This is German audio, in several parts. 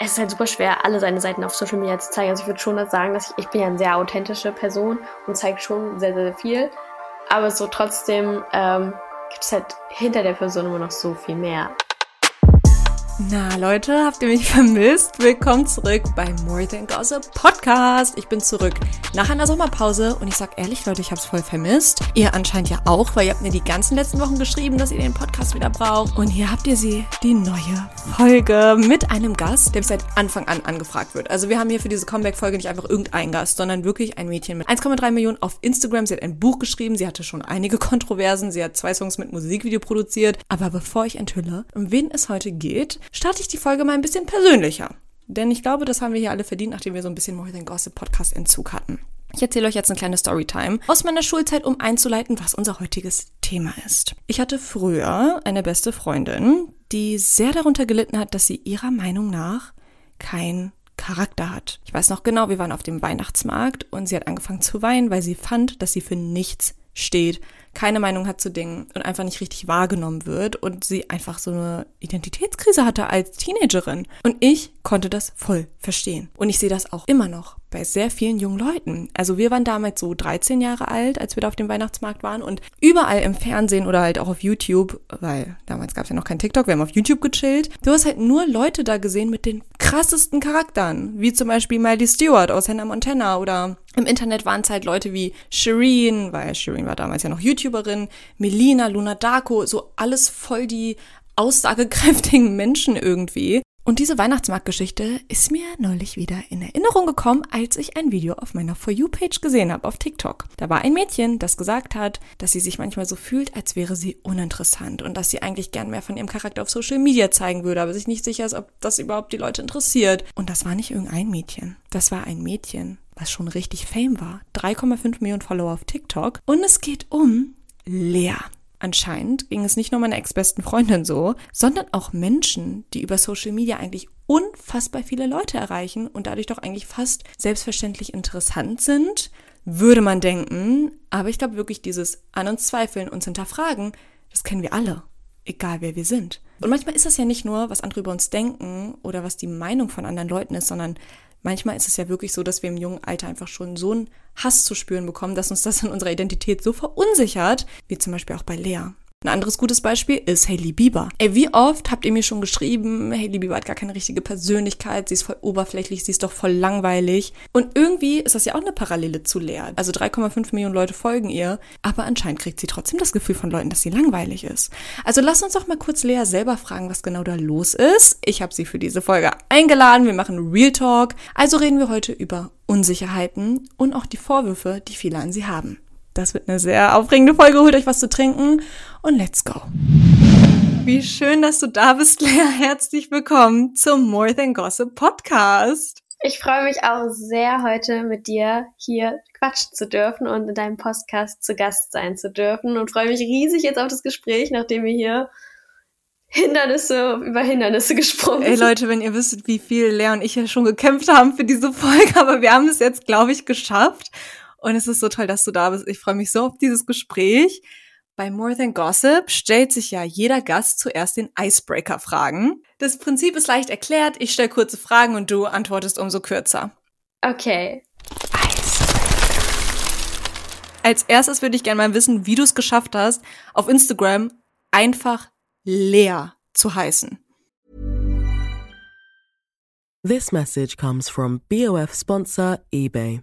es ist halt super schwer, alle seine Seiten auf Social Media zu zeigen. Also ich würde schon sagen, dass ich, ich bin ja eine sehr authentische Person und zeige schon sehr, sehr viel. Aber so trotzdem ähm, gibt es halt hinter der Person immer noch so viel mehr. Na Leute, habt ihr mich vermisst? Willkommen zurück bei More Than Gossip Podcast. Ich bin zurück nach einer Sommerpause und ich sag ehrlich, Leute, ich hab's voll vermisst. Ihr anscheinend ja auch, weil ihr habt mir die ganzen letzten Wochen geschrieben, dass ihr den Podcast wieder braucht. Und hier habt ihr sie, die neue Folge mit einem Gast, der seit Anfang an angefragt wird. Also wir haben hier für diese Comeback-Folge nicht einfach irgendeinen Gast, sondern wirklich ein Mädchen mit 1,3 Millionen auf Instagram. Sie hat ein Buch geschrieben, sie hatte schon einige Kontroversen, sie hat zwei Songs mit Musikvideo produziert. Aber bevor ich enthülle, um wen es heute geht, starte ich die Folge mal ein bisschen persönlicher. Denn ich glaube, das haben wir hier alle verdient, nachdem wir so ein bisschen More Than Gossip Podcast Entzug hatten. Ich erzähle euch jetzt eine kleine Storytime aus meiner Schulzeit, um einzuleiten, was unser heutiges Thema ist. Ich hatte früher eine beste Freundin, die sehr darunter gelitten hat, dass sie ihrer Meinung nach kein Charakter hat. Ich weiß noch genau, wir waren auf dem Weihnachtsmarkt und sie hat angefangen zu weinen, weil sie fand, dass sie für nichts steht, keine Meinung hat zu Dingen und einfach nicht richtig wahrgenommen wird und sie einfach so eine Identitätskrise hatte als Teenagerin. Und ich konnte das voll verstehen. Und ich sehe das auch immer noch bei sehr vielen jungen Leuten. Also wir waren damals so 13 Jahre alt, als wir da auf dem Weihnachtsmarkt waren und überall im Fernsehen oder halt auch auf YouTube, weil damals gab es ja noch kein TikTok, wir haben auf YouTube gechillt. Du hast halt nur Leute da gesehen mit den krassesten Charakteren, wie zum Beispiel Miley Stewart aus Hannah Montana oder im Internet waren es halt Leute wie Shireen, weil Shireen war damals ja noch YouTuberin, Melina, Luna Darko, so alles voll die aussagekräftigen Menschen irgendwie. Und diese Weihnachtsmarktgeschichte ist mir neulich wieder in Erinnerung gekommen, als ich ein Video auf meiner For You-Page gesehen habe auf TikTok. Da war ein Mädchen, das gesagt hat, dass sie sich manchmal so fühlt, als wäre sie uninteressant und dass sie eigentlich gern mehr von ihrem Charakter auf Social Media zeigen würde, aber sich nicht sicher ist, ob das überhaupt die Leute interessiert. Und das war nicht irgendein Mädchen. Das war ein Mädchen, was schon richtig Fame war. 3,5 Millionen Follower auf TikTok. Und es geht um Lea. Anscheinend ging es nicht nur meiner ex-besten Freundin so, sondern auch Menschen, die über Social Media eigentlich unfassbar viele Leute erreichen und dadurch doch eigentlich fast selbstverständlich interessant sind, würde man denken. Aber ich glaube wirklich, dieses An uns zweifeln, uns hinterfragen, das kennen wir alle, egal wer wir sind. Und manchmal ist das ja nicht nur, was andere über uns denken oder was die Meinung von anderen Leuten ist, sondern manchmal ist es ja wirklich so, dass wir im jungen Alter einfach schon so einen Hass zu spüren bekommen, dass uns das in unserer Identität so verunsichert, wie zum Beispiel auch bei Lea. Ein anderes gutes Beispiel ist Hailey Bieber. Ey, wie oft habt ihr mir schon geschrieben, Hailey Bieber hat gar keine richtige Persönlichkeit, sie ist voll oberflächlich, sie ist doch voll langweilig. Und irgendwie ist das ja auch eine Parallele zu Lea. Also 3,5 Millionen Leute folgen ihr, aber anscheinend kriegt sie trotzdem das Gefühl von Leuten, dass sie langweilig ist. Also lass uns doch mal kurz Lea selber fragen, was genau da los ist. Ich habe sie für diese Folge eingeladen, wir machen Real Talk. Also reden wir heute über Unsicherheiten und auch die Vorwürfe, die viele an sie haben. Das wird eine sehr aufregende Folge. Holt euch was zu trinken und let's go. Wie schön, dass du da bist, Lea. Herzlich willkommen zum More Than Gossip Podcast. Ich freue mich auch sehr, heute mit dir hier quatschen zu dürfen und in deinem Podcast zu Gast sein zu dürfen und freue mich riesig jetzt auf das Gespräch, nachdem wir hier Hindernisse über Hindernisse gesprungen Ey Leute, wenn ihr wüsstet, wie viel Lea und ich ja schon gekämpft haben für diese Folge, aber wir haben es jetzt, glaube ich, geschafft. Und es ist so toll, dass du da bist. Ich freue mich so auf dieses Gespräch. Bei More Than Gossip stellt sich ja jeder Gast zuerst den Icebreaker-Fragen. Das Prinzip ist leicht erklärt. Ich stelle kurze Fragen und du antwortest umso kürzer. Okay. Als erstes würde ich gerne mal wissen, wie du es geschafft hast, auf Instagram einfach leer zu heißen. This message comes from BOF sponsor eBay.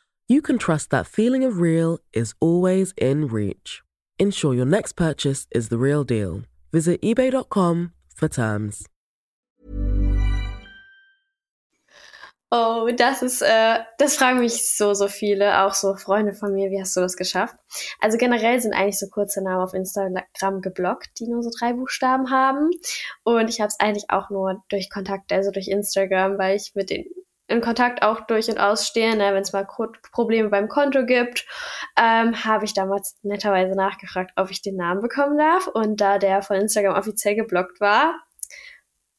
you can trust that feeling of real is always in reach. Ensure your next purchase is the real deal. Visit eBay.com for terms. Oh, das ist, äh, das fragen mich so, so viele, auch so Freunde von mir, wie hast du das geschafft? Also generell sind eigentlich so kurze Namen auf Instagram geblockt, die nur so drei Buchstaben haben. Und ich habe es eigentlich auch nur durch Kontakte, also durch Instagram, weil ich mit den in Kontakt auch durch und ausstehe, ne, wenn es mal Probleme beim Konto gibt, ähm, habe ich damals netterweise nachgefragt, ob ich den Namen bekommen darf. Und da der von Instagram offiziell geblockt war,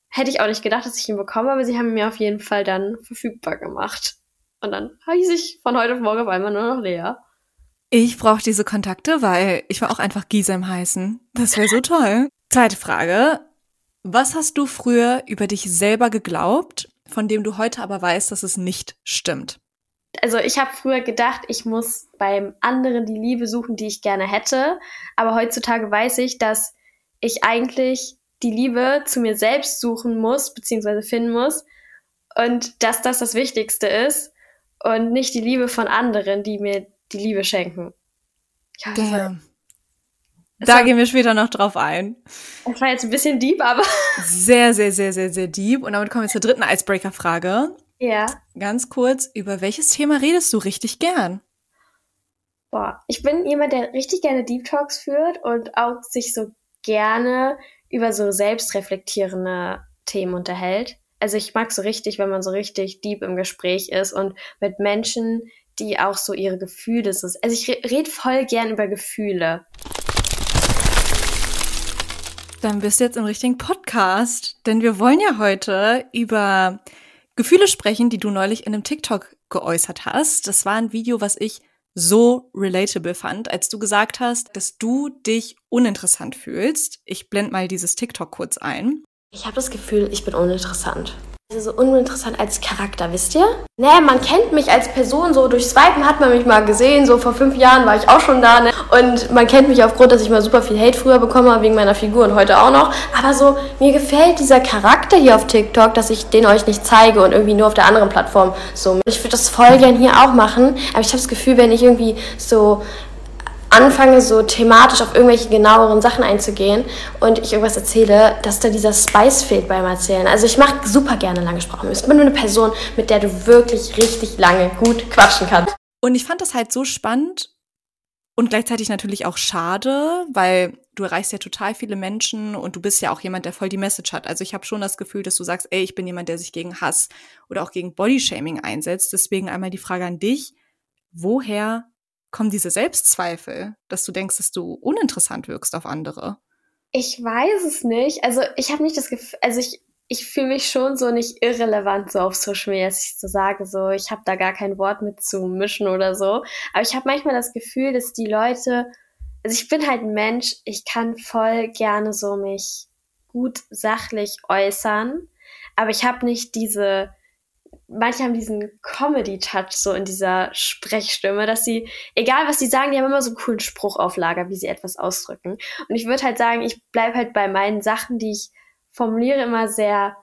hätte ich auch nicht gedacht, dass ich ihn bekomme, aber sie haben mir auf jeden Fall dann verfügbar gemacht. Und dann hieß ich von heute auf morgen auf einmal nur noch Lea. Ich brauche diese Kontakte, weil ich will auch einfach Gisem heißen. Das wäre so toll. Zweite Frage. Was hast du früher über dich selber geglaubt von dem du heute aber weißt, dass es nicht stimmt? Also ich habe früher gedacht, ich muss beim anderen die Liebe suchen, die ich gerne hätte. Aber heutzutage weiß ich, dass ich eigentlich die Liebe zu mir selbst suchen muss, beziehungsweise finden muss. Und dass das das Wichtigste ist und nicht die Liebe von anderen, die mir die Liebe schenken. Ja, Damn. Da war, gehen wir später noch drauf ein. Das war jetzt ein bisschen deep, aber. Sehr, sehr, sehr, sehr, sehr deep. Und damit kommen wir zur dritten Icebreaker-Frage. Ja. Ganz kurz, über welches Thema redest du richtig gern? Boah, ich bin jemand, der richtig gerne Deep Talks führt und auch sich so gerne über so selbstreflektierende Themen unterhält. Also ich mag so richtig, wenn man so richtig deep im Gespräch ist und mit Menschen, die auch so ihre Gefühle so. Also ich rede voll gern über Gefühle. Dann bist du jetzt im richtigen Podcast, denn wir wollen ja heute über Gefühle sprechen, die du neulich in einem TikTok geäußert hast. Das war ein Video, was ich so relatable fand, als du gesagt hast, dass du dich uninteressant fühlst. Ich blende mal dieses TikTok kurz ein. Ich habe das Gefühl, ich bin uninteressant. Also so uninteressant als Charakter, wisst ihr? Nee, man kennt mich als Person, so durch Swipen hat man mich mal gesehen, so vor fünf Jahren war ich auch schon da, ne? Und man kennt mich aufgrund, dass ich mal super viel Hate früher bekommen habe, wegen meiner Figur und heute auch noch. Aber so, mir gefällt dieser Charakter hier auf TikTok, dass ich den euch nicht zeige und irgendwie nur auf der anderen Plattform so. Ich würde das voll gern hier auch machen, aber ich habe das Gefühl, wenn ich irgendwie so anfange, so thematisch auf irgendwelche genaueren Sachen einzugehen und ich irgendwas erzähle, dass da dieser Spice fehlt beim Erzählen. Also ich mache super gerne lange Sprachen. Ich bin nur eine Person, mit der du wirklich richtig lange gut quatschen kannst. Und ich fand das halt so spannend und gleichzeitig natürlich auch schade, weil du erreichst ja total viele Menschen und du bist ja auch jemand, der voll die Message hat. Also ich habe schon das Gefühl, dass du sagst, ey, ich bin jemand, der sich gegen Hass oder auch gegen Bodyshaming einsetzt. Deswegen einmal die Frage an dich, woher kommen diese Selbstzweifel, dass du denkst, dass du uninteressant wirkst auf andere? Ich weiß es nicht. Also ich habe nicht das Gefühl, also ich, ich fühle mich schon so nicht irrelevant so auf Social Media, dass ich so sage, so ich habe da gar kein Wort mit zu mischen oder so. Aber ich habe manchmal das Gefühl, dass die Leute, also ich bin halt ein Mensch, ich kann voll gerne so mich gut sachlich äußern, aber ich habe nicht diese manche haben diesen Comedy-Touch so in dieser Sprechstimme, dass sie, egal was sie sagen, die haben immer so einen coolen Spruch auf Lager, wie sie etwas ausdrücken. Und ich würde halt sagen, ich bleibe halt bei meinen Sachen, die ich formuliere, immer sehr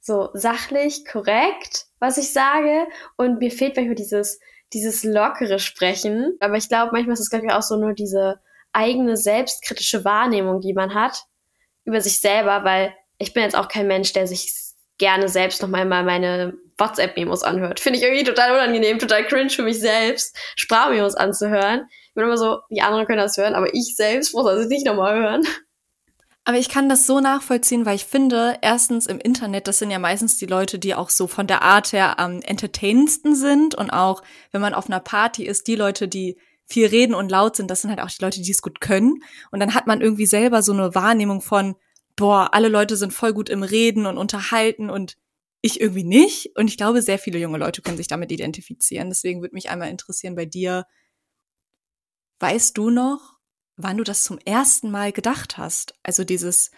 so sachlich, korrekt, was ich sage. Und mir fehlt manchmal dieses, dieses lockere Sprechen. Aber ich glaube, manchmal ist es, glaube ich, auch so nur diese eigene selbstkritische Wahrnehmung, die man hat über sich selber, weil ich bin jetzt auch kein Mensch, der sich gerne selbst noch mal meine WhatsApp-Memos anhört. Finde ich irgendwie total unangenehm, total cringe für mich selbst, Sprachmemos anzuhören. Ich bin immer so, die anderen können das hören, aber ich selbst muss das nicht nochmal hören. Aber ich kann das so nachvollziehen, weil ich finde, erstens im Internet, das sind ja meistens die Leute, die auch so von der Art her am entertainendsten sind und auch, wenn man auf einer Party ist, die Leute, die viel reden und laut sind, das sind halt auch die Leute, die es gut können. Und dann hat man irgendwie selber so eine Wahrnehmung von, boah, alle Leute sind voll gut im Reden und unterhalten und ich irgendwie nicht. Und ich glaube, sehr viele junge Leute können sich damit identifizieren. Deswegen würde mich einmal interessieren bei dir, weißt du noch, wann du das zum ersten Mal gedacht hast? Also dieses,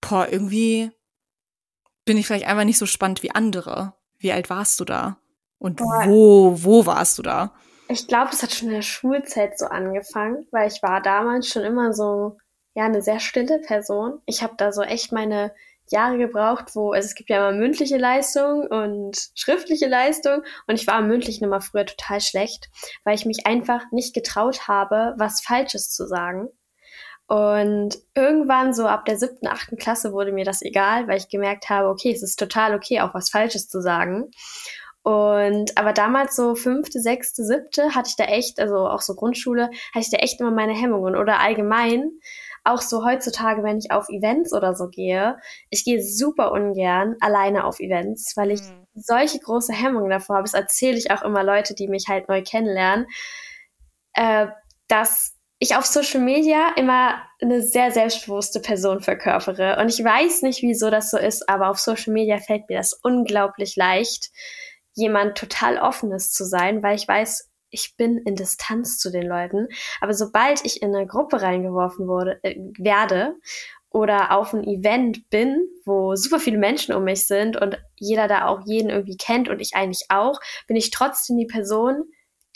boah, irgendwie bin ich vielleicht einfach nicht so spannend wie andere. Wie alt warst du da? Und boah. wo, wo warst du da? Ich glaube, das hat schon in der Schulzeit so angefangen, weil ich war damals schon immer so, ja, eine sehr stille Person. Ich habe da so echt meine Jahre gebraucht, wo, also es gibt ja immer mündliche Leistung und schriftliche Leistung und ich war im mündlichen immer früher total schlecht, weil ich mich einfach nicht getraut habe, was Falsches zu sagen. Und irgendwann so ab der siebten, achten Klasse wurde mir das egal, weil ich gemerkt habe, okay, es ist total okay, auch was Falsches zu sagen. Und aber damals so fünfte, sechste, siebte hatte ich da echt, also auch so Grundschule, hatte ich da echt immer meine Hemmungen oder allgemein. Auch so heutzutage, wenn ich auf Events oder so gehe, ich gehe super ungern alleine auf Events, weil ich mhm. solche große Hemmungen davor habe. Das erzähle ich auch immer Leute, die mich halt neu kennenlernen, äh, dass ich auf Social Media immer eine sehr selbstbewusste Person verkörpere. Und ich weiß nicht, wieso das so ist, aber auf Social Media fällt mir das unglaublich leicht, jemand total offenes zu sein, weil ich weiß, ich bin in Distanz zu den Leuten. Aber sobald ich in eine Gruppe reingeworfen wurde, äh, werde oder auf ein Event bin, wo super viele Menschen um mich sind und jeder da auch jeden irgendwie kennt und ich eigentlich auch, bin ich trotzdem die Person,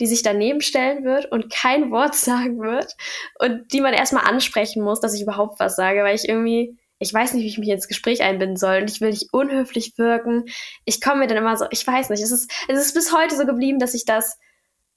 die sich daneben stellen wird und kein Wort sagen wird und die man erstmal ansprechen muss, dass ich überhaupt was sage, weil ich irgendwie, ich weiß nicht, wie ich mich ins Gespräch einbinden soll und ich will nicht unhöflich wirken. Ich komme mir dann immer so, ich weiß nicht, es ist, es ist bis heute so geblieben, dass ich das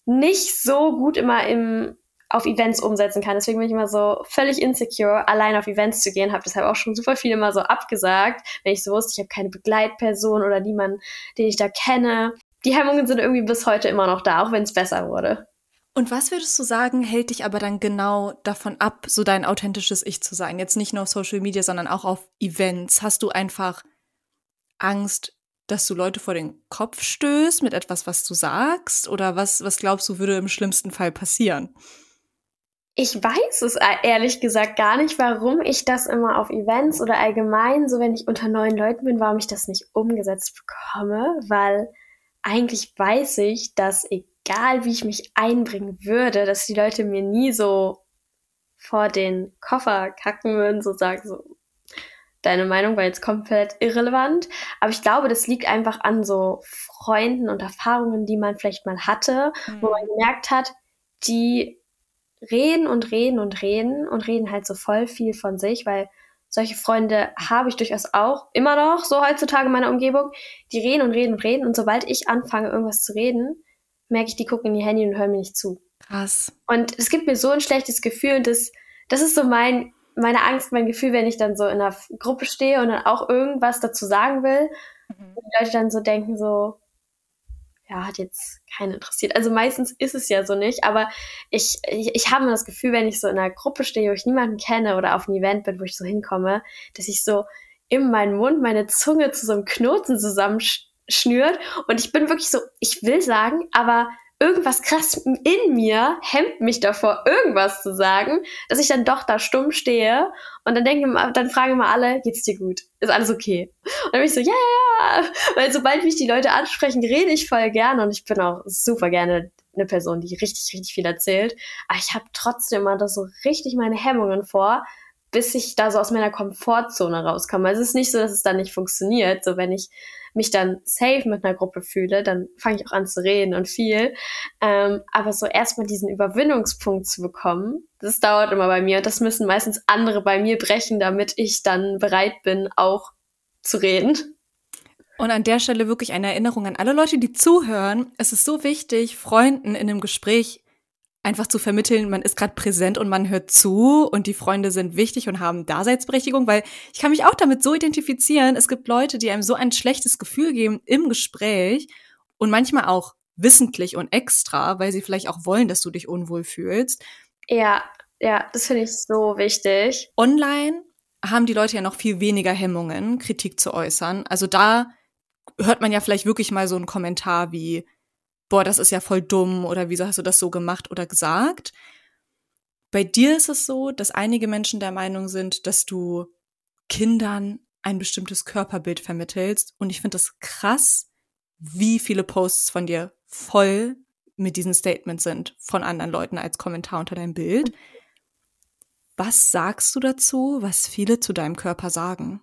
nicht so gut immer im, auf Events umsetzen kann. Deswegen bin ich immer so völlig insecure, allein auf Events zu gehen. Habe deshalb auch schon super viel immer so abgesagt, wenn ich so wusste, ich habe keine Begleitperson oder niemanden, den ich da kenne die Hemmungen sind irgendwie bis heute immer noch da, auch wenn es besser wurde. Und was würdest du sagen, hält dich aber dann genau davon ab, so dein authentisches Ich zu sein? Jetzt nicht nur auf Social Media, sondern auch auf Events. Hast du einfach Angst, dass du Leute vor den Kopf stößt mit etwas, was du sagst? Oder was, was glaubst du, würde im schlimmsten Fall passieren? Ich weiß es ehrlich gesagt gar nicht, warum ich das immer auf Events oder allgemein, so wenn ich unter neuen Leuten bin, warum ich das nicht umgesetzt bekomme, weil eigentlich weiß ich, dass egal wie ich mich einbringen würde, dass die Leute mir nie so vor den Koffer kacken würden, so sagen, so, deine Meinung war jetzt komplett irrelevant. Aber ich glaube, das liegt einfach an so Freunden und Erfahrungen, die man vielleicht mal hatte, mhm. wo man mhm. gemerkt hat, die reden und reden und reden und reden halt so voll viel von sich, weil solche Freunde habe ich durchaus auch immer noch so heutzutage in meiner Umgebung. Die reden und reden und reden und sobald ich anfange, irgendwas zu reden, merke ich, die gucken in die Handy und hören mir nicht zu. Krass. Und es gibt mir so ein schlechtes Gefühl und das, das ist so mein, meine Angst, mein Gefühl, wenn ich dann so in einer Gruppe stehe und dann auch irgendwas dazu sagen will. Mhm. Und die Leute dann so denken so, ja, hat jetzt keinen interessiert. Also meistens ist es ja so nicht, aber ich, ich, ich habe mir das Gefühl, wenn ich so in einer Gruppe stehe, wo ich niemanden kenne oder auf einem Event bin, wo ich so hinkomme, dass ich so in meinen Mund meine Zunge zu so einem Knoten zusammenschnürt und ich bin wirklich so, ich will sagen, aber irgendwas krass in mir hemmt mich davor, irgendwas zu sagen, dass ich dann doch da stumm stehe und dann denken, dann fragen immer alle, geht's dir gut? Ist alles okay? Und dann bin ich so, ja, ja, ja. Weil sobald mich die Leute ansprechen, rede ich voll gerne und ich bin auch super gerne eine Person, die richtig, richtig viel erzählt. Aber ich habe trotzdem immer da so richtig meine Hemmungen vor, bis ich da so aus meiner Komfortzone rauskomme. Also es ist nicht so, dass es dann nicht funktioniert. So wenn ich mich dann safe mit einer Gruppe fühle, dann fange ich auch an zu reden und viel. Ähm, aber so erstmal diesen Überwindungspunkt zu bekommen, das dauert immer bei mir. Und das müssen meistens andere bei mir brechen, damit ich dann bereit bin, auch zu reden. Und an der Stelle wirklich eine Erinnerung an alle Leute, die zuhören. Es ist so wichtig, Freunden in einem Gespräch einfach zu vermitteln, man ist gerade präsent und man hört zu und die Freunde sind wichtig und haben Daseinsberechtigung, weil ich kann mich auch damit so identifizieren. Es gibt Leute, die einem so ein schlechtes Gefühl geben im Gespräch und manchmal auch wissentlich und extra, weil sie vielleicht auch wollen, dass du dich unwohl fühlst. Ja, ja, das finde ich so wichtig. Online haben die Leute ja noch viel weniger Hemmungen, Kritik zu äußern. Also da hört man ja vielleicht wirklich mal so einen Kommentar wie, boah, das ist ja voll dumm oder wieso hast du das so gemacht oder gesagt. Bei dir ist es so, dass einige Menschen der Meinung sind, dass du Kindern ein bestimmtes Körperbild vermittelst. Und ich finde das krass, wie viele Posts von dir voll mit diesen Statements sind von anderen Leuten als Kommentar unter deinem Bild. Was sagst du dazu, was viele zu deinem Körper sagen?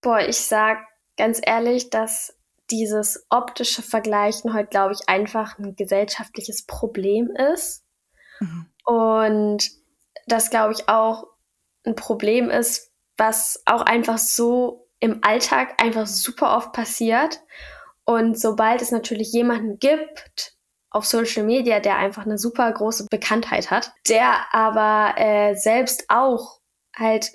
Boah, ich sag ganz ehrlich, dass dieses optische Vergleichen heute, glaube ich, einfach ein gesellschaftliches Problem ist. Mhm. Und das, glaube ich, auch ein Problem ist, was auch einfach so im Alltag einfach super oft passiert. Und sobald es natürlich jemanden gibt auf Social Media, der einfach eine super große Bekanntheit hat, der aber äh, selbst auch halt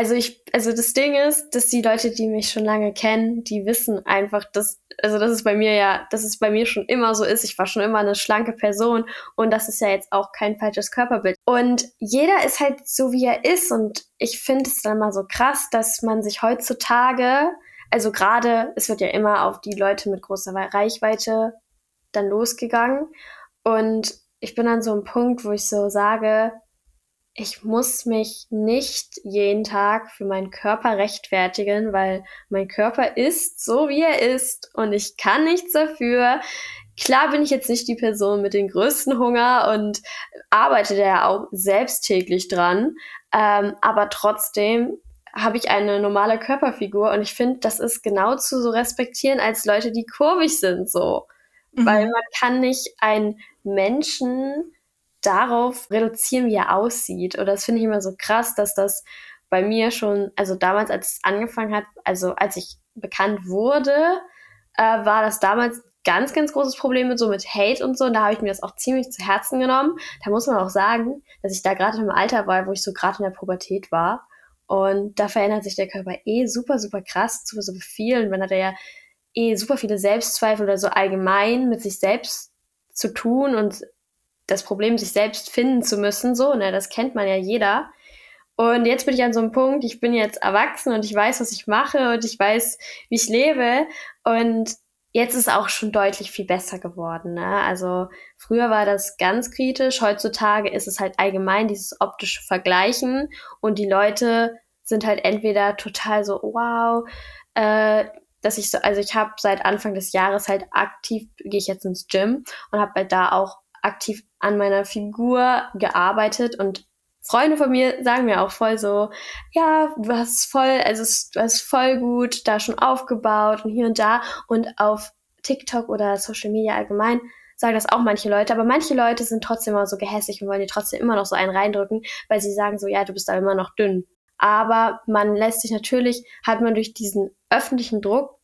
also ich, also das Ding ist, dass die Leute, die mich schon lange kennen, die wissen einfach, dass, also das ist bei mir ja, dass es bei mir schon immer so ist. Ich war schon immer eine schlanke Person und das ist ja jetzt auch kein falsches Körperbild. Und jeder ist halt so, wie er ist und ich finde es dann mal so krass, dass man sich heutzutage, also gerade, es wird ja immer auf die Leute mit großer Reichweite dann losgegangen und ich bin an so einem Punkt, wo ich so sage, ich muss mich nicht jeden Tag für meinen Körper rechtfertigen, weil mein Körper ist so, wie er ist und ich kann nichts dafür. Klar bin ich jetzt nicht die Person mit dem größten Hunger und arbeite da ja auch selbst täglich dran, ähm, aber trotzdem habe ich eine normale Körperfigur und ich finde, das ist genau zu so respektieren als Leute, die kurvig sind, so. Mhm. Weil man kann nicht einen Menschen darauf reduzieren, wie er aussieht. Oder das finde ich immer so krass, dass das bei mir schon, also damals, als es angefangen hat, also als ich bekannt wurde, äh, war das damals ganz, ganz großes Problem mit so mit Hate und so. Und da habe ich mir das auch ziemlich zu Herzen genommen. Da muss man auch sagen, dass ich da gerade im Alter war, wo ich so gerade in der Pubertät war. Und da verändert sich der Körper eh super, super krass zu so vielen. Man hat ja eh super viele Selbstzweifel oder so allgemein mit sich selbst zu tun und das Problem, sich selbst finden zu müssen, so, ne, das kennt man ja jeder. Und jetzt bin ich an so einem Punkt, ich bin jetzt erwachsen und ich weiß, was ich mache und ich weiß, wie ich lebe. Und jetzt ist auch schon deutlich viel besser geworden. Ne? Also früher war das ganz kritisch, heutzutage ist es halt allgemein dieses optische Vergleichen und die Leute sind halt entweder total so, wow, äh, dass ich so, also ich habe seit Anfang des Jahres halt aktiv, gehe ich jetzt ins Gym und habe halt da auch aktiv an meiner Figur gearbeitet und Freunde von mir sagen mir auch voll so, ja, du hast voll, also du hast voll gut da schon aufgebaut und hier und da und auf TikTok oder Social Media allgemein sagen das auch manche Leute, aber manche Leute sind trotzdem immer so gehässig und wollen dir trotzdem immer noch so einen reindrücken, weil sie sagen so, ja, du bist da immer noch dünn. Aber man lässt sich natürlich, hat man durch diesen öffentlichen Druck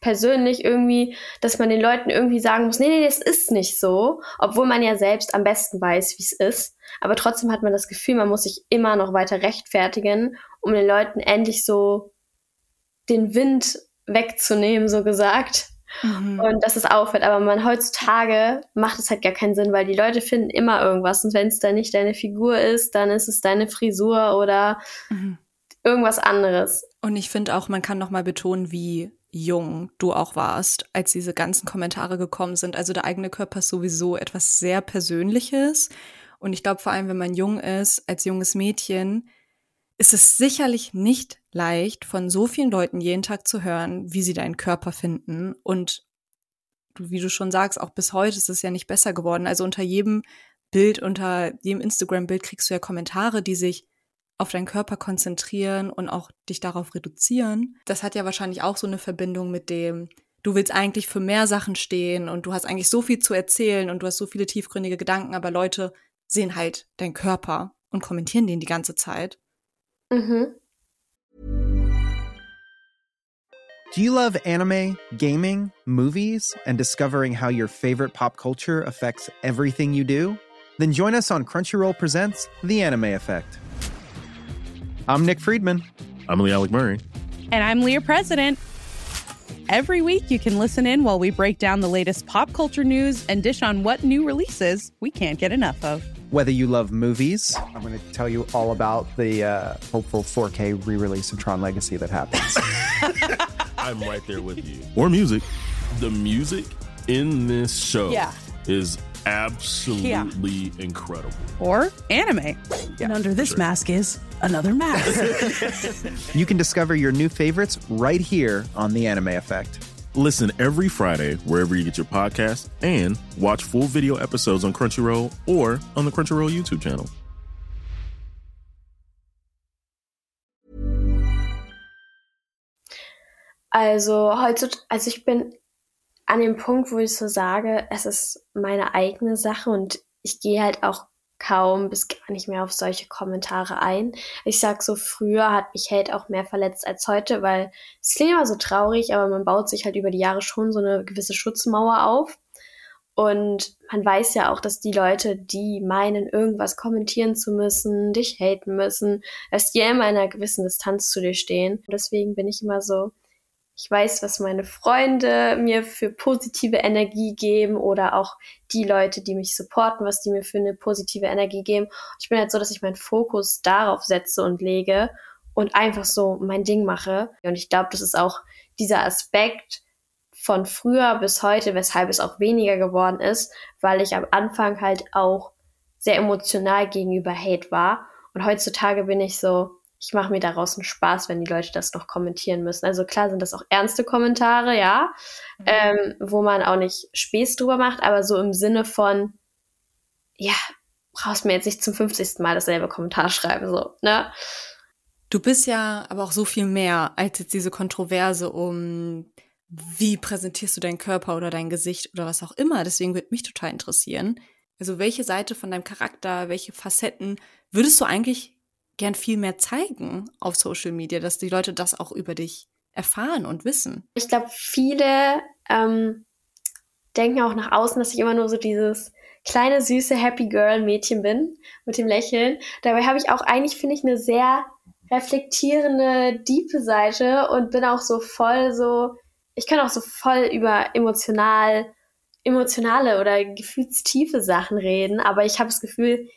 persönlich irgendwie, dass man den Leuten irgendwie sagen muss, nee, nee, das ist nicht so, obwohl man ja selbst am besten weiß, wie es ist. Aber trotzdem hat man das Gefühl, man muss sich immer noch weiter rechtfertigen, um den Leuten endlich so den Wind wegzunehmen, so gesagt. Mhm. Und dass es aufhört. Aber man heutzutage macht es halt gar keinen Sinn, weil die Leute finden immer irgendwas. Und wenn es dann nicht deine Figur ist, dann ist es deine Frisur oder mhm. irgendwas anderes. Und ich finde auch, man kann noch mal betonen, wie jung du auch warst, als diese ganzen Kommentare gekommen sind. Also der eigene Körper ist sowieso etwas sehr Persönliches. Und ich glaube, vor allem, wenn man jung ist, als junges Mädchen, ist es sicherlich nicht leicht, von so vielen Leuten jeden Tag zu hören, wie sie deinen Körper finden. Und wie du schon sagst, auch bis heute ist es ja nicht besser geworden. Also unter jedem Bild, unter jedem Instagram-Bild kriegst du ja Kommentare, die sich auf deinen Körper konzentrieren und auch dich darauf reduzieren. Das hat ja wahrscheinlich auch so eine Verbindung mit dem, du willst eigentlich für mehr Sachen stehen und du hast eigentlich so viel zu erzählen und du hast so viele tiefgründige Gedanken, aber Leute sehen halt deinen Körper und kommentieren den die ganze Zeit. Mhm. Do you love anime, gaming, movies, and discovering how your favorite pop culture affects everything you do? Then join us on Crunchyroll Presents The Anime Effect. I'm Nick Friedman. I'm Lee Alec Murray. And I'm Leah President. Every week, you can listen in while we break down the latest pop culture news and dish on what new releases we can't get enough of. Whether you love movies, I'm going to tell you all about the uh, hopeful 4K re release of Tron Legacy that happens. I'm right there with you. Or music. The music in this show yeah. is absolutely yeah. incredible. Or anime. Yeah, and under this sure. mask is another mask. you can discover your new favorites right here on The Anime Effect. Listen every Friday wherever you get your podcast and watch full video episodes on Crunchyroll or on the Crunchyroll YouTube channel. Also heutzutage, also ich bin an dem Punkt, wo ich so sage, es ist meine eigene Sache und ich gehe halt auch kaum bis gar nicht mehr auf solche Kommentare ein. Ich sag so, früher hat mich Hate auch mehr verletzt als heute, weil es klingt immer so traurig, aber man baut sich halt über die Jahre schon so eine gewisse Schutzmauer auf. Und man weiß ja auch, dass die Leute, die meinen, irgendwas kommentieren zu müssen, dich haten müssen, dass die immer in einer gewissen Distanz zu dir stehen. Deswegen bin ich immer so, ich weiß, was meine Freunde mir für positive Energie geben oder auch die Leute, die mich supporten, was die mir für eine positive Energie geben. Ich bin halt so, dass ich meinen Fokus darauf setze und lege und einfach so mein Ding mache. Und ich glaube, das ist auch dieser Aspekt, von früher bis heute, weshalb es auch weniger geworden ist, weil ich am Anfang halt auch sehr emotional gegenüber Hate war. Und heutzutage bin ich so, ich mache mir daraus einen Spaß, wenn die Leute das noch kommentieren müssen. Also klar sind das auch ernste Kommentare, ja, mhm. ähm, wo man auch nicht Späß drüber macht, aber so im Sinne von, ja, brauchst mir jetzt nicht zum 50. Mal dasselbe Kommentar schreiben, so, ne? Du bist ja aber auch so viel mehr als jetzt diese Kontroverse um wie präsentierst du deinen Körper oder dein Gesicht oder was auch immer. Deswegen würde mich total interessieren. Also welche Seite von deinem Charakter, welche Facetten würdest du eigentlich gern viel mehr zeigen auf Social Media, dass die Leute das auch über dich erfahren und wissen? Ich glaube, viele ähm, denken auch nach außen, dass ich immer nur so dieses kleine, süße, happy Girl Mädchen bin mit dem Lächeln. Dabei habe ich auch eigentlich, finde ich, eine sehr reflektierende, diepe Seite und bin auch so voll so ich kann auch so voll über emotional, emotionale oder gefühlstiefe Sachen reden, aber ich habe das Gefühl,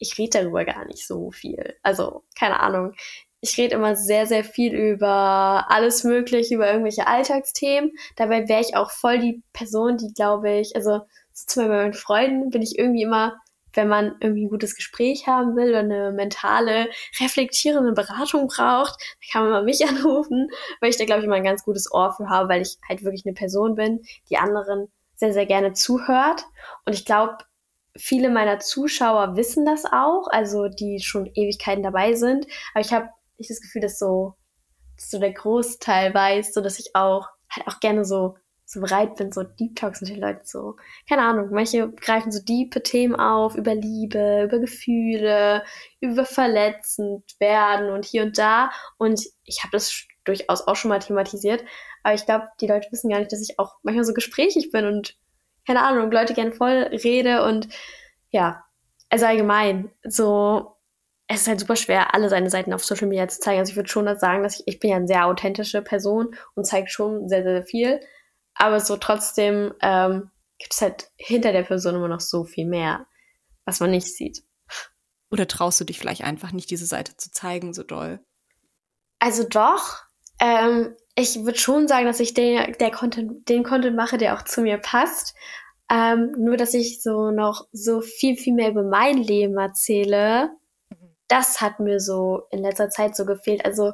ich rede darüber gar nicht so viel. Also, keine Ahnung. Ich rede immer sehr, sehr viel über alles Mögliche, über irgendwelche Alltagsthemen. Dabei wäre ich auch voll die Person, die, glaube ich, also so zum Beispiel bei meinen Freunden bin ich irgendwie immer wenn man irgendwie ein gutes Gespräch haben will oder eine mentale, reflektierende Beratung braucht, dann kann man mal mich anrufen, weil ich da, glaube ich, immer ein ganz gutes Ohr für habe, weil ich halt wirklich eine Person bin, die anderen sehr, sehr gerne zuhört. Und ich glaube, viele meiner Zuschauer wissen das auch, also die schon Ewigkeiten dabei sind. Aber ich habe nicht das Gefühl, dass so, dass so der Großteil weiß, so dass ich auch halt auch gerne so so bereit bin, so Deep Talks mit den Leuten so, keine Ahnung, manche greifen so diepe Themen auf, über Liebe, über Gefühle, über verletzend werden und hier und da. Und ich habe das durchaus auch schon mal thematisiert, aber ich glaube, die Leute wissen gar nicht, dass ich auch manchmal so gesprächig bin und keine Ahnung, Leute gerne voll rede und ja, also allgemein, so es ist halt super schwer, alle seine Seiten auf Social Media zu zeigen. Also ich würde schon sagen, dass ich, ich bin ja eine sehr authentische Person und zeige schon sehr, sehr viel aber so trotzdem ähm, gibt es halt hinter der Person immer noch so viel mehr, was man nicht sieht. Oder traust du dich vielleicht einfach nicht, diese Seite zu zeigen, so doll? Also doch. Ähm, ich würde schon sagen, dass ich den, der Content, den Content mache, der auch zu mir passt. Ähm, nur, dass ich so noch so viel, viel mehr über mein Leben erzähle, das hat mir so in letzter Zeit so gefehlt. Also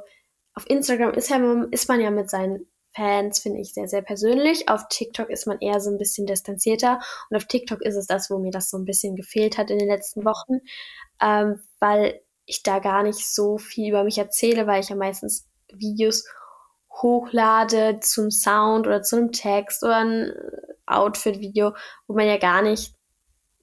auf Instagram ist, ja, ist man ja mit seinen Fans finde ich sehr, sehr persönlich. Auf TikTok ist man eher so ein bisschen distanzierter. Und auf TikTok ist es das, wo mir das so ein bisschen gefehlt hat in den letzten Wochen, ähm, weil ich da gar nicht so viel über mich erzähle, weil ich ja meistens Videos hochlade zum Sound oder zu einem Text oder ein Outfit-Video, wo man ja gar nicht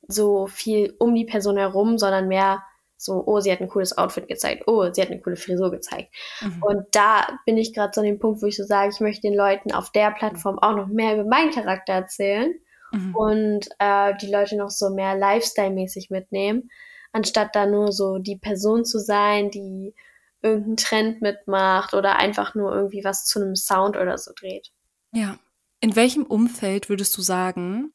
so viel um die Person herum, sondern mehr so, oh, sie hat ein cooles Outfit gezeigt, oh, sie hat eine coole Frisur gezeigt. Mhm. Und da bin ich gerade so an dem Punkt, wo ich so sage, ich möchte den Leuten auf der Plattform auch noch mehr über meinen Charakter erzählen mhm. und äh, die Leute noch so mehr Lifestyle-mäßig mitnehmen, anstatt da nur so die Person zu sein, die irgendeinen Trend mitmacht oder einfach nur irgendwie was zu einem Sound oder so dreht. Ja. In welchem Umfeld würdest du sagen,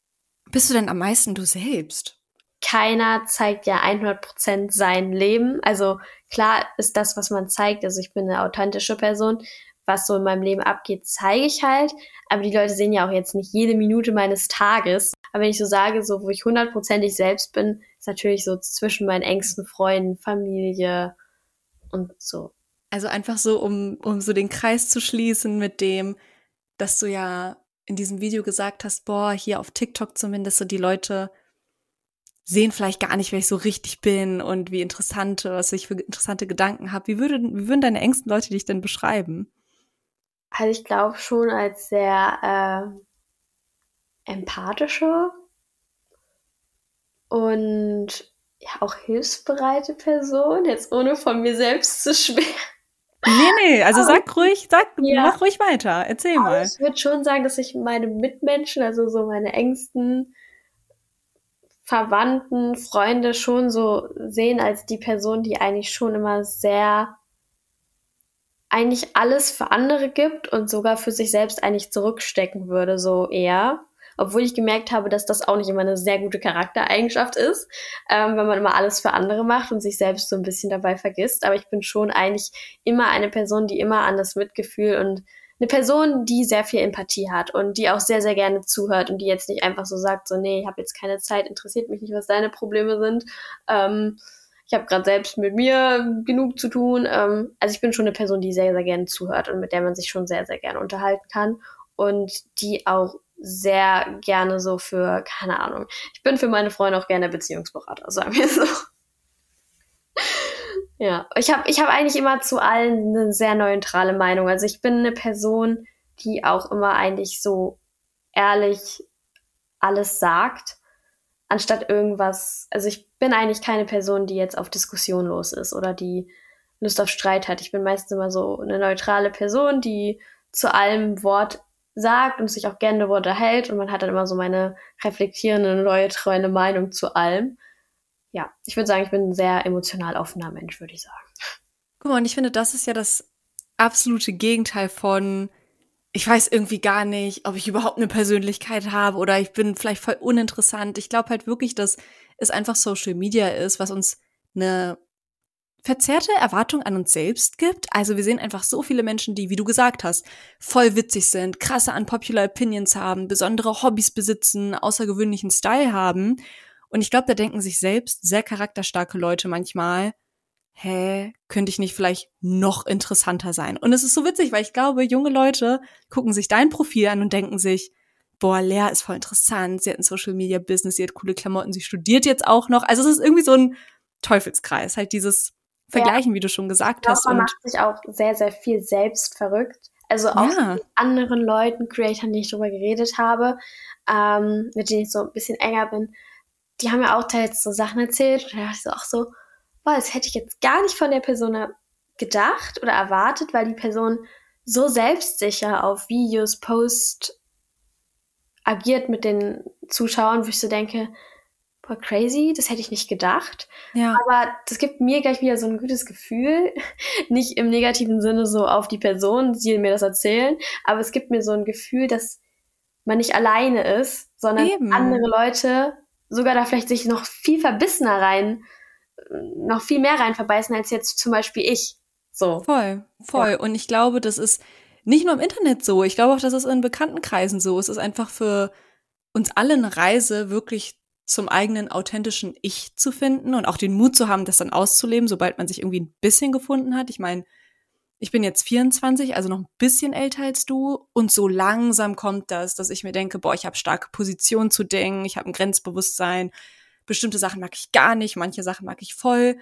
bist du denn am meisten du selbst? keiner zeigt ja 100% sein Leben. Also klar ist das, was man zeigt, also ich bin eine authentische Person, was so in meinem Leben abgeht, zeige ich halt. Aber die Leute sehen ja auch jetzt nicht jede Minute meines Tages. Aber wenn ich so sage, so wo ich hundertprozentig selbst bin, ist natürlich so zwischen meinen engsten Freunden, Familie und so. Also einfach so, um, um so den Kreis zu schließen mit dem, dass du ja in diesem Video gesagt hast, boah, hier auf TikTok zumindest so die Leute sehen vielleicht gar nicht, wer ich so richtig bin und wie interessant, was ich für interessante Gedanken habe. Wie, würde, wie würden deine engsten Leute dich denn beschreiben? Also ich glaube schon als sehr äh, empathische und ja auch hilfsbereite Person, jetzt ohne von mir selbst zu schwer. Nee, nee, also sag ruhig, sag, ja. mach ruhig weiter, erzähl Aber mal. Ich würde schon sagen, dass ich meine Mitmenschen, also so meine engsten Verwandten, Freunde schon so sehen als die Person, die eigentlich schon immer sehr eigentlich alles für andere gibt und sogar für sich selbst eigentlich zurückstecken würde, so eher. Obwohl ich gemerkt habe, dass das auch nicht immer eine sehr gute Charaktereigenschaft ist, ähm, wenn man immer alles für andere macht und sich selbst so ein bisschen dabei vergisst. Aber ich bin schon eigentlich immer eine Person, die immer an das Mitgefühl und eine Person, die sehr viel Empathie hat und die auch sehr, sehr gerne zuhört und die jetzt nicht einfach so sagt, so, nee, ich habe jetzt keine Zeit, interessiert mich nicht, was deine Probleme sind. Ähm, ich habe gerade selbst mit mir genug zu tun. Ähm, also ich bin schon eine Person, die sehr, sehr gerne zuhört und mit der man sich schon sehr, sehr gerne unterhalten kann und die auch sehr gerne so für, keine Ahnung, ich bin für meine Freunde auch gerne Beziehungsberater, sagen wir so. Ja, ich habe ich hab eigentlich immer zu allen eine sehr neutrale Meinung. Also ich bin eine Person, die auch immer eigentlich so ehrlich alles sagt, anstatt irgendwas. Also ich bin eigentlich keine Person, die jetzt auf Diskussion los ist oder die Lust auf Streit hat. Ich bin meistens immer so eine neutrale Person, die zu allem Wort sagt und sich auch gerne Worte hält und man hat dann immer so meine reflektierende, neue, treue Meinung zu allem ja, ich würde sagen, ich bin ein sehr emotional offener Mensch, würde ich sagen. Guck mal, und ich finde, das ist ja das absolute Gegenteil von, ich weiß irgendwie gar nicht, ob ich überhaupt eine Persönlichkeit habe oder ich bin vielleicht voll uninteressant. Ich glaube halt wirklich, dass es einfach Social Media ist, was uns eine verzerrte Erwartung an uns selbst gibt. Also wir sehen einfach so viele Menschen, die, wie du gesagt hast, voll witzig sind, krasse unpopular Opinions haben, besondere Hobbys besitzen, außergewöhnlichen Style haben. Und ich glaube, da denken sich selbst sehr charakterstarke Leute manchmal, hä, könnte ich nicht vielleicht noch interessanter sein? Und es ist so witzig, weil ich glaube, junge Leute gucken sich dein Profil an und denken sich, boah, Lea ist voll interessant, sie hat ein Social Media Business, sie hat coole Klamotten, sie studiert jetzt auch noch. Also es ist irgendwie so ein Teufelskreis, halt dieses Vergleichen, ja. wie du schon gesagt glaube, hast. Man macht sich auch sehr, sehr viel selbst verrückt. Also auch ja. mit anderen Leuten, Creatoren, die ich drüber geredet habe, ähm, mit denen ich so ein bisschen enger bin, die haben ja auch teils so Sachen erzählt und da dachte ich so auch so, boah, das hätte ich jetzt gar nicht von der Person gedacht oder erwartet, weil die Person so selbstsicher auf Videos, Post agiert mit den Zuschauern, wo ich so denke, boah, crazy, das hätte ich nicht gedacht. Ja. Aber das gibt mir gleich wieder so ein gutes Gefühl. nicht im negativen Sinne so auf die Person, die mir das erzählen, aber es gibt mir so ein Gefühl, dass man nicht alleine ist, sondern Eben. andere Leute sogar da vielleicht sich noch viel verbissener rein, noch viel mehr rein verbeißen als jetzt zum Beispiel ich. So. Voll, voll. Ja. Und ich glaube, das ist nicht nur im Internet so. Ich glaube auch, dass es in Bekanntenkreisen so ist. Es ist einfach für uns alle eine Reise, wirklich zum eigenen authentischen Ich zu finden und auch den Mut zu haben, das dann auszuleben, sobald man sich irgendwie ein bisschen gefunden hat. Ich meine, ich bin jetzt 24, also noch ein bisschen älter als du. Und so langsam kommt das, dass ich mir denke, boah, ich habe starke Position zu denken, ich habe ein Grenzbewusstsein. Bestimmte Sachen mag ich gar nicht, manche Sachen mag ich voll.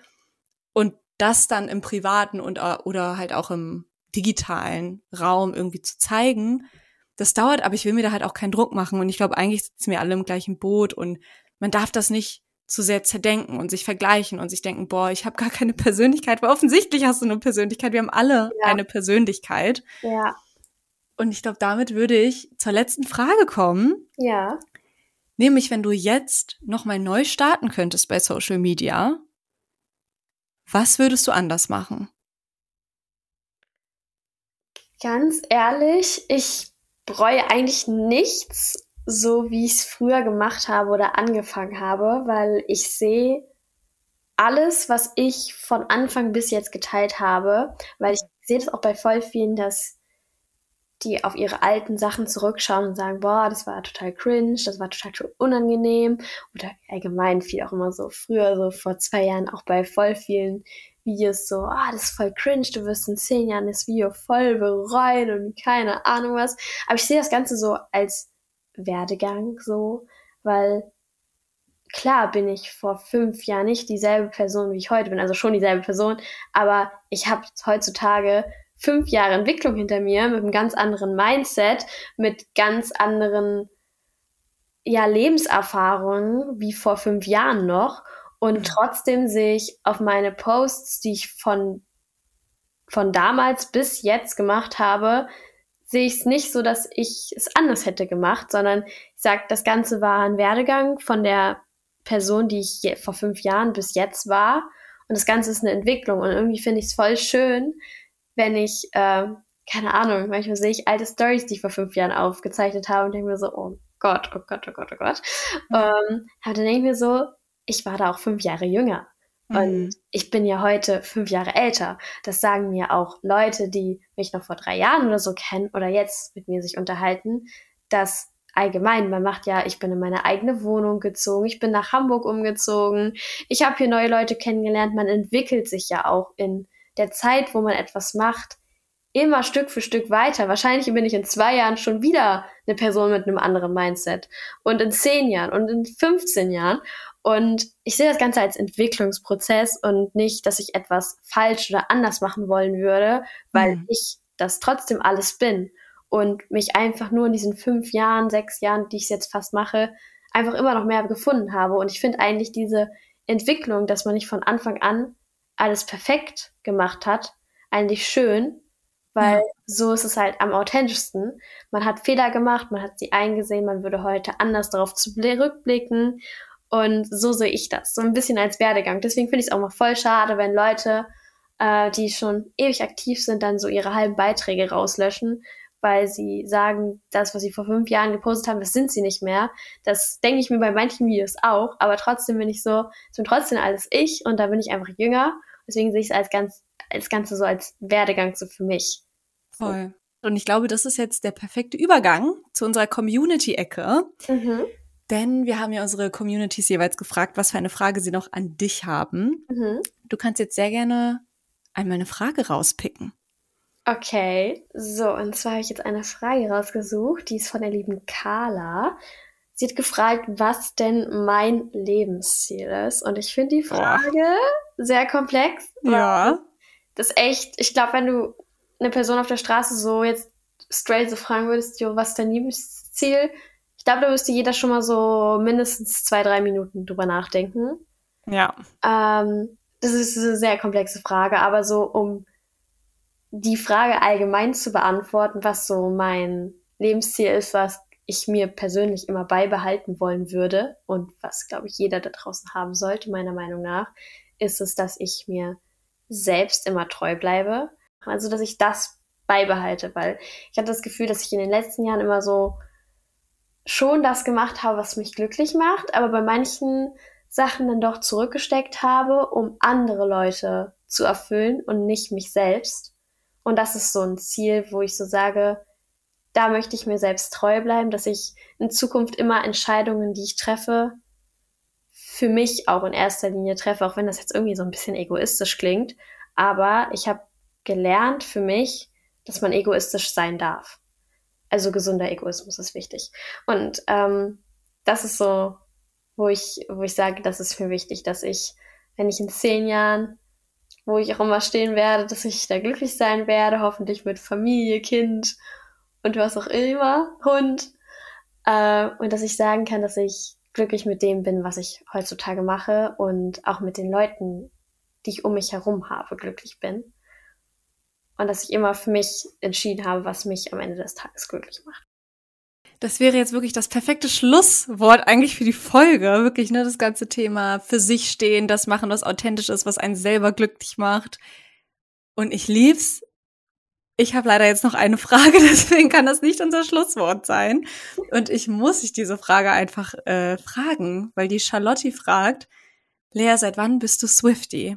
Und das dann im privaten und äh, oder halt auch im digitalen Raum irgendwie zu zeigen, das dauert, aber ich will mir da halt auch keinen Druck machen. Und ich glaube, eigentlich sitzen wir alle im gleichen Boot und man darf das nicht zu sehr zerdenken und sich vergleichen und sich denken, boah, ich habe gar keine Persönlichkeit, weil offensichtlich hast du eine Persönlichkeit. Wir haben alle ja. eine Persönlichkeit. Ja. Und ich glaube, damit würde ich zur letzten Frage kommen. Ja. Nämlich, wenn du jetzt nochmal neu starten könntest bei Social Media, was würdest du anders machen? Ganz ehrlich, ich bereue eigentlich nichts, so, wie ich es früher gemacht habe oder angefangen habe, weil ich sehe alles, was ich von Anfang bis jetzt geteilt habe, weil ich sehe das auch bei voll vielen, dass die auf ihre alten Sachen zurückschauen und sagen, boah, das war total cringe, das war total unangenehm oder allgemein viel auch immer so früher, so vor zwei Jahren auch bei voll vielen Videos so, ah, das ist voll cringe, du wirst in zehn Jahren das Video voll bereuen und keine Ahnung was. Aber ich sehe das Ganze so als Werdegang so, weil klar bin ich vor fünf Jahren nicht dieselbe Person, wie ich heute bin, also schon dieselbe Person, aber ich habe heutzutage fünf Jahre Entwicklung hinter mir mit einem ganz anderen Mindset, mit ganz anderen ja, Lebenserfahrungen wie vor fünf Jahren noch. Und mhm. trotzdem sehe ich auf meine Posts, die ich von, von damals bis jetzt gemacht habe, sehe ich es nicht so, dass ich es anders hätte gemacht, sondern ich sage, das Ganze war ein Werdegang von der Person, die ich vor fünf Jahren bis jetzt war. Und das Ganze ist eine Entwicklung. Und irgendwie finde ich es voll schön, wenn ich, äh, keine Ahnung, manchmal sehe ich alte Stories, die ich vor fünf Jahren aufgezeichnet habe und denke mir so, oh Gott, oh Gott, oh Gott, oh Gott. Mhm. Ähm, aber dann denke ich mir so, ich war da auch fünf Jahre jünger. Mhm. Und ich bin ja heute fünf Jahre älter. Das sagen mir auch Leute, die mich noch vor drei Jahren oder so kennen oder jetzt mit mir sich unterhalten, dass allgemein, man macht ja, ich bin in meine eigene Wohnung gezogen, ich bin nach Hamburg umgezogen, ich habe hier neue Leute kennengelernt, man entwickelt sich ja auch in der Zeit, wo man etwas macht, immer Stück für Stück weiter. Wahrscheinlich bin ich in zwei Jahren schon wieder eine Person mit einem anderen Mindset. Und in zehn Jahren und in 15 Jahren. Und ich sehe das Ganze als Entwicklungsprozess und nicht, dass ich etwas falsch oder anders machen wollen würde, weil mhm. ich das trotzdem alles bin und mich einfach nur in diesen fünf Jahren, sechs Jahren, die ich jetzt fast mache, einfach immer noch mehr gefunden habe. Und ich finde eigentlich diese Entwicklung, dass man nicht von Anfang an alles perfekt gemacht hat, eigentlich schön, weil ja. so ist es halt am authentischsten. Man hat Fehler gemacht, man hat sie eingesehen, man würde heute anders darauf zurückblicken und so sehe ich das, so ein bisschen als Werdegang. Deswegen finde ich es auch mal voll schade, wenn Leute, äh, die schon ewig aktiv sind, dann so ihre halben Beiträge rauslöschen, weil sie sagen, das, was sie vor fünf Jahren gepostet haben, das sind sie nicht mehr. Das denke ich mir bei manchen Videos auch, aber trotzdem bin ich so, es bin trotzdem alles ich und da bin ich einfach jünger. Deswegen sehe ich es als ganz, als Ganze so als Werdegang so für mich. Voll. Und ich glaube, das ist jetzt der perfekte Übergang zu unserer Community-Ecke. Mhm. Denn wir haben ja unsere Communities jeweils gefragt, was für eine Frage sie noch an dich haben. Mhm. Du kannst jetzt sehr gerne einmal eine Frage rauspicken. Okay, so, und zwar habe ich jetzt eine Frage rausgesucht, die ist von der lieben Carla. Sie hat gefragt, was denn mein Lebensziel ist. Und ich finde die Frage oh. sehr komplex. Ja. Das ist echt, ich glaube, wenn du eine Person auf der Straße so jetzt straight so fragen würdest, jo, was ist dein Lebensziel? Ich glaube, da müsste jeder schon mal so mindestens zwei, drei Minuten drüber nachdenken. Ja. Ähm, das ist eine sehr komplexe Frage, aber so um die Frage allgemein zu beantworten, was so mein Lebensziel ist, was ich mir persönlich immer beibehalten wollen würde und was, glaube ich, jeder da draußen haben sollte, meiner Meinung nach, ist es, dass ich mir selbst immer treu bleibe. Also, dass ich das beibehalte, weil ich hatte das Gefühl, dass ich in den letzten Jahren immer so schon das gemacht habe, was mich glücklich macht, aber bei manchen Sachen dann doch zurückgesteckt habe, um andere Leute zu erfüllen und nicht mich selbst. Und das ist so ein Ziel, wo ich so sage, da möchte ich mir selbst treu bleiben, dass ich in Zukunft immer Entscheidungen, die ich treffe, für mich auch in erster Linie treffe, auch wenn das jetzt irgendwie so ein bisschen egoistisch klingt. Aber ich habe gelernt für mich, dass man egoistisch sein darf. Also gesunder Egoismus ist wichtig. Und ähm, das ist so, wo ich, wo ich sage, das ist mir wichtig, dass ich, wenn ich in zehn Jahren wo ich auch immer stehen werde, dass ich da glücklich sein werde, hoffentlich mit Familie, Kind und was auch immer, Hund. Äh, und dass ich sagen kann, dass ich glücklich mit dem bin, was ich heutzutage mache und auch mit den Leuten, die ich um mich herum habe, glücklich bin. Und dass ich immer für mich entschieden habe, was mich am Ende des Tages glücklich macht das wäre jetzt wirklich das perfekte Schlusswort eigentlich für die Folge. Wirklich, ne, das ganze Thema für sich stehen, das machen, was authentisch ist, was einen selber glücklich macht. Und ich lieb's. Ich habe leider jetzt noch eine Frage, deswegen kann das nicht unser Schlusswort sein. Und ich muss sich diese Frage einfach äh, fragen, weil die Charlotte fragt, Lea, seit wann bist du Swifty?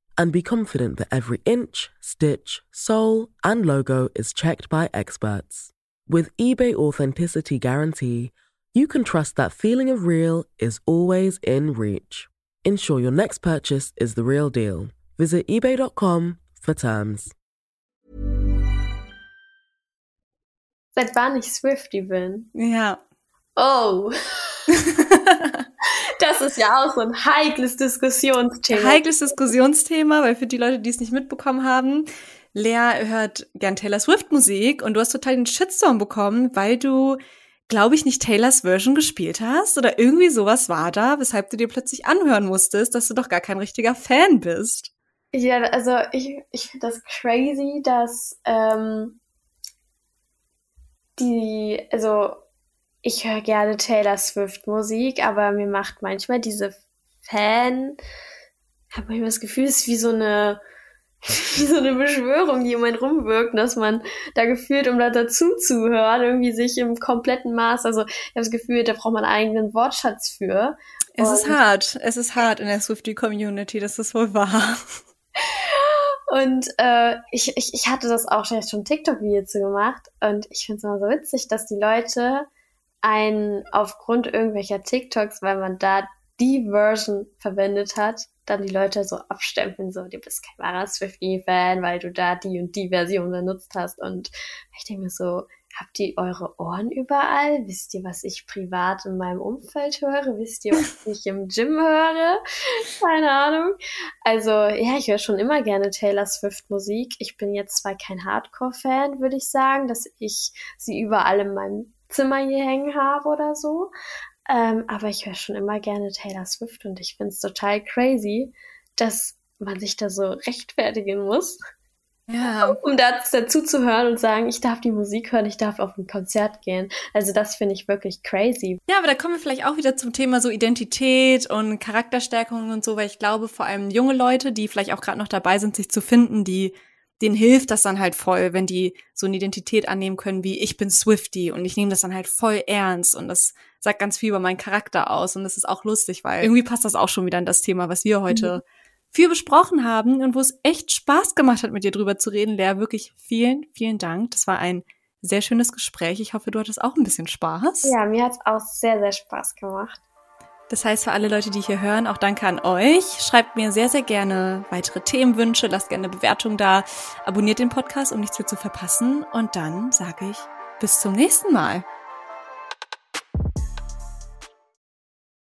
and be confident that every inch, stitch, sole, and logo is checked by experts. With eBay Authenticity Guarantee, you can trust that feeling of real is always in reach. Ensure your next purchase is the real deal. Visit eBay.com for terms. Seit wann ich Swifty bin? Ja. Oh. Das ist ja auch so ein heikles Diskussionsthema. Heikles Diskussionsthema, weil für die Leute, die es nicht mitbekommen haben, Lea hört gern Taylor Swift Musik und du hast total den Shitstorm bekommen, weil du, glaube ich, nicht Taylors Version gespielt hast oder irgendwie sowas war da, weshalb du dir plötzlich anhören musstest, dass du doch gar kein richtiger Fan bist. Ja, also ich, ich finde das crazy, dass ähm, die, also ich höre gerne Taylor Swift Musik, aber mir macht manchmal diese Fan, habe manchmal das Gefühl, es ist wie so eine wie so eine Beschwörung, die um einen rumwirkt, dass man da gefühlt, um da dazu zu hören, irgendwie sich im kompletten Maß, also ich habe das Gefühl, da braucht man einen eigenen Wortschatz für. Es Und ist hart, es ist hart in der Swifty-Community, das ist wohl wahr. Und äh, ich, ich, ich hatte das auch schon TikTok-Video zu gemacht und ich finde es immer so witzig, dass die Leute einen aufgrund irgendwelcher TikToks, weil man da die Version verwendet hat, dann die Leute so abstempeln, so, du bist kein wahrer Swifty-Fan, weil du da die und die Version benutzt hast. Und ich denke mir so, habt ihr eure Ohren überall? Wisst ihr, was ich privat in meinem Umfeld höre? Wisst ihr, was ich im Gym höre? Keine Ahnung. Also, ja, ich höre schon immer gerne Taylor Swift Musik. Ich bin jetzt zwar kein Hardcore-Fan, würde ich sagen, dass ich sie überall in meinem Zimmer hier hängen habe oder so. Ähm, aber ich höre schon immer gerne Taylor Swift und ich finde es total crazy, dass man sich da so rechtfertigen muss. Ja. Um das dazu zu hören und sagen, ich darf die Musik hören, ich darf auf ein Konzert gehen. Also das finde ich wirklich crazy. Ja, aber da kommen wir vielleicht auch wieder zum Thema so Identität und Charakterstärkung und so, weil ich glaube, vor allem junge Leute, die vielleicht auch gerade noch dabei sind, sich zu finden, die denen hilft das dann halt voll, wenn die so eine Identität annehmen können wie ich bin Swifty und ich nehme das dann halt voll ernst und das sagt ganz viel über meinen Charakter aus und das ist auch lustig, weil irgendwie passt das auch schon wieder in das Thema, was wir heute mhm. viel besprochen haben und wo es echt Spaß gemacht hat, mit dir drüber zu reden. Lea, wirklich vielen, vielen Dank. Das war ein sehr schönes Gespräch. Ich hoffe, du hattest auch ein bisschen Spaß. Ja, mir hat es auch sehr, sehr Spaß gemacht. Das heißt, für alle Leute, die hier hören, auch danke an euch. Schreibt mir sehr, sehr gerne weitere Themenwünsche, lasst gerne eine Bewertung da, abonniert den Podcast, um nichts mehr zu verpassen. Und dann sage ich bis zum nächsten Mal.